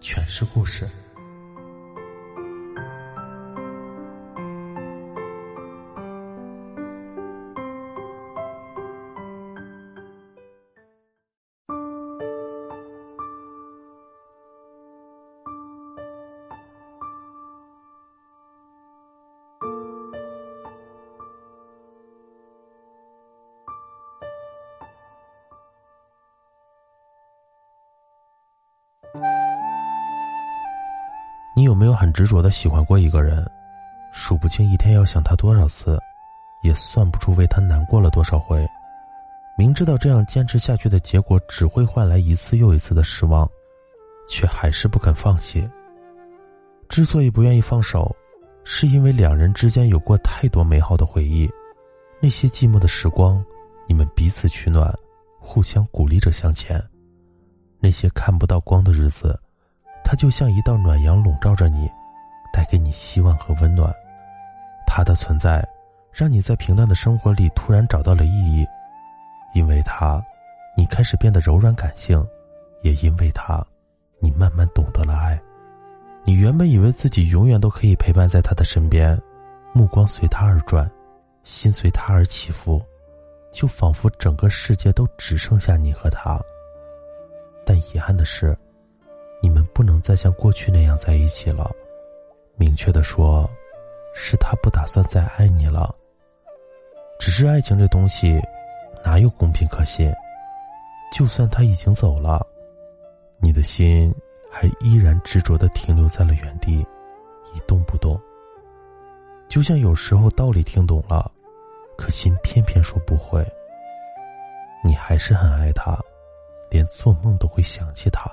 全是故事。你有没有很执着的喜欢过一个人，数不清一天要想他多少次，也算不出为他难过了多少回，明知道这样坚持下去的结果只会换来一次又一次的失望，却还是不肯放弃。之所以不愿意放手，是因为两人之间有过太多美好的回忆，那些寂寞的时光，你们彼此取暖，互相鼓励着向前，那些看不到光的日子。它就像一道暖阳笼罩着你，带给你希望和温暖。它的存在，让你在平淡的生活里突然找到了意义。因为它，你开始变得柔软感性；也因为它，你慢慢懂得了爱。你原本以为自己永远都可以陪伴在他的身边，目光随他而转，心随他而起伏，就仿佛整个世界都只剩下你和他。但遗憾的是。你们不能再像过去那样在一起了。明确的说，是他不打算再爱你了。只是爱情这东西，哪有公平可信？就算他已经走了，你的心还依然执着的停留在了原地，一动不动。就像有时候道理听懂了，可心偏偏说不会。你还是很爱他，连做梦都会想起他。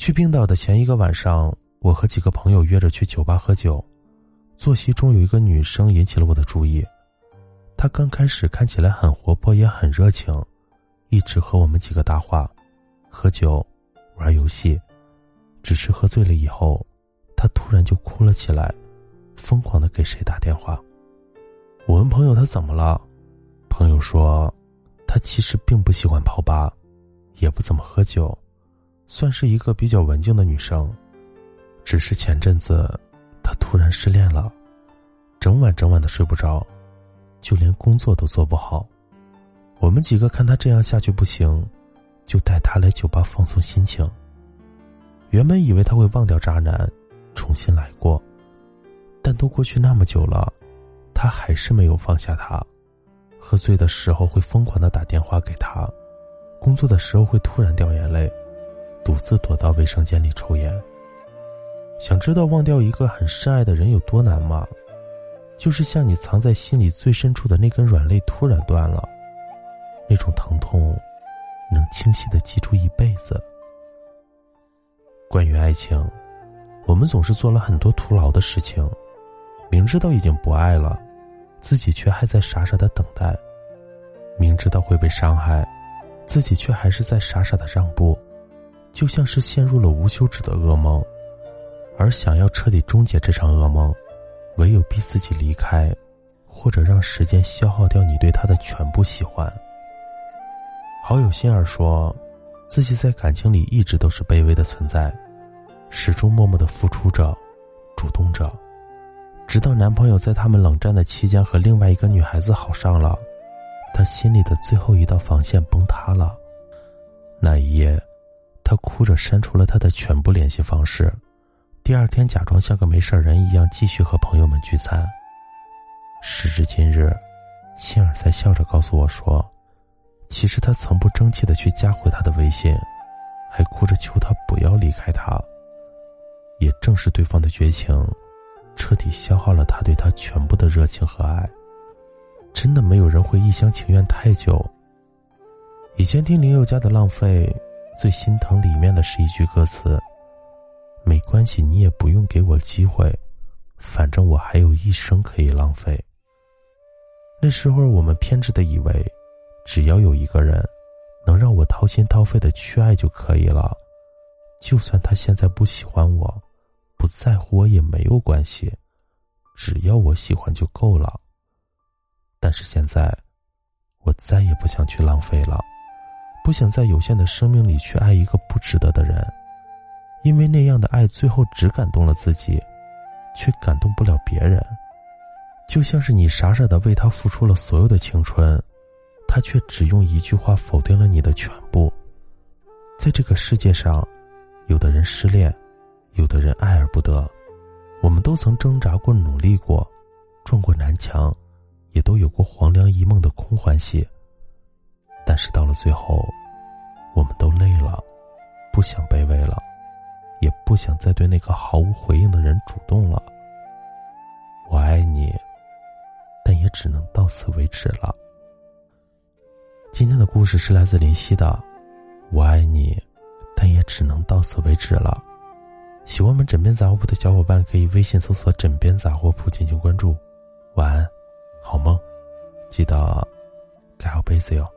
去冰岛的前一个晚上，我和几个朋友约着去酒吧喝酒。坐席中有一个女生引起了我的注意，她刚开始看起来很活泼，也很热情，一直和我们几个搭话、喝酒、玩游戏。只是喝醉了以后，她突然就哭了起来，疯狂的给谁打电话。我问朋友她怎么了，朋友说，她其实并不喜欢泡吧，也不怎么喝酒。算是一个比较文静的女生，只是前阵子她突然失恋了，整晚整晚的睡不着，就连工作都做不好。我们几个看她这样下去不行，就带她来酒吧放松心情。原本以为她会忘掉渣男，重新来过，但都过去那么久了，她还是没有放下他。喝醉的时候会疯狂的打电话给他，工作的时候会突然掉眼泪。独自躲到卫生间里抽烟。想知道忘掉一个很深爱的人有多难吗？就是像你藏在心里最深处的那根软肋突然断了，那种疼痛，能清晰的记住一辈子。关于爱情，我们总是做了很多徒劳的事情，明知道已经不爱了，自己却还在傻傻的等待；明知道会被伤害，自己却还是在傻傻的让步。就像是陷入了无休止的噩梦，而想要彻底终结这场噩梦，唯有逼自己离开，或者让时间消耗掉你对他的全部喜欢。好友心儿说，自己在感情里一直都是卑微的存在，始终默默的付出着，主动着，直到男朋友在他们冷战的期间和另外一个女孩子好上了，他心里的最后一道防线崩塌了。那一夜。他哭着删除了他的全部联系方式，第二天假装像个没事人一样继续和朋友们聚餐。时至今日，心儿才笑着告诉我说：“其实他曾不争气的去加回他的微信，还哭着求他不要离开他。也正是对方的绝情，彻底消耗了他对他全部的热情和爱。真的没有人会一厢情愿太久。以前听林宥嘉的《浪费》。”最心疼里面的是一句歌词：“没关系，你也不用给我机会，反正我还有一生可以浪费。”那时候我们偏执的以为，只要有一个人能让我掏心掏肺的去爱就可以了，就算他现在不喜欢我，不在乎我也没有关系，只要我喜欢就够了。但是现在，我再也不想去浪费了，不想在有限的生命里去爱一个不值得的人，因为那样的爱最后只感动了自己，却感动不了别人。就像是你傻傻的为他付出了所有的青春，他却只用一句话否定了你的全部。在这个世界上，有的人失恋，有的人爱而不得，我们都曾挣扎过、努力过，撞过南墙，也都有过黄粱一梦的空欢喜。但是到了最后，我们都累了，不想卑微了，也不想再对那个毫无回应的人主动了。我爱你。但也只能到此为止了。今天的故事是来自林夕的《我爱你》，但也只能到此为止了。喜欢我们枕边杂货铺的小伙伴可以微信搜索“枕边杂货铺”进行关注。晚安，好梦，记得盖好被子哟。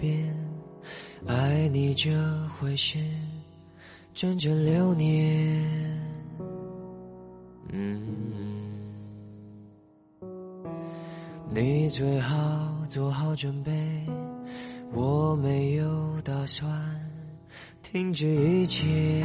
变，爱你这回事，整整六年。嗯，你最好做好准备，我没有打算停止一切。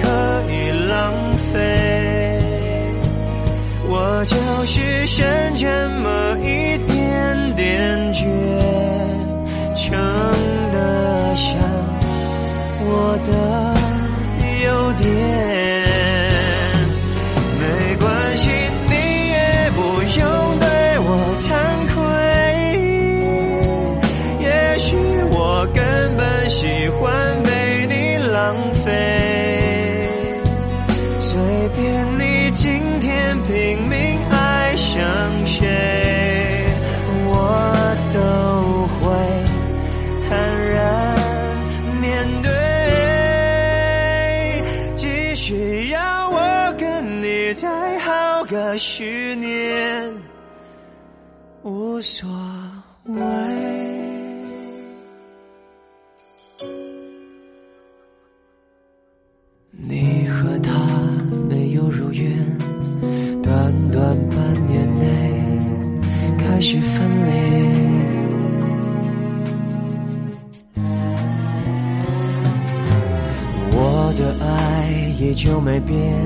就是剩这么一好个十年，无所谓。你和他没有如愿。短短半年内开始分裂，我的爱依旧没变，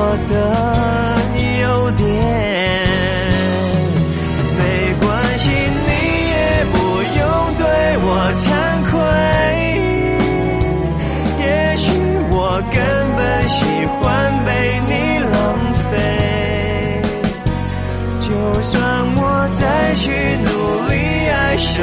我的优点。没关系，你也不用对我惭愧。也许我根本喜欢被你浪费，就算我再去努力爱上。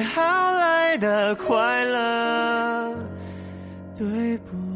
好来的快乐，对不？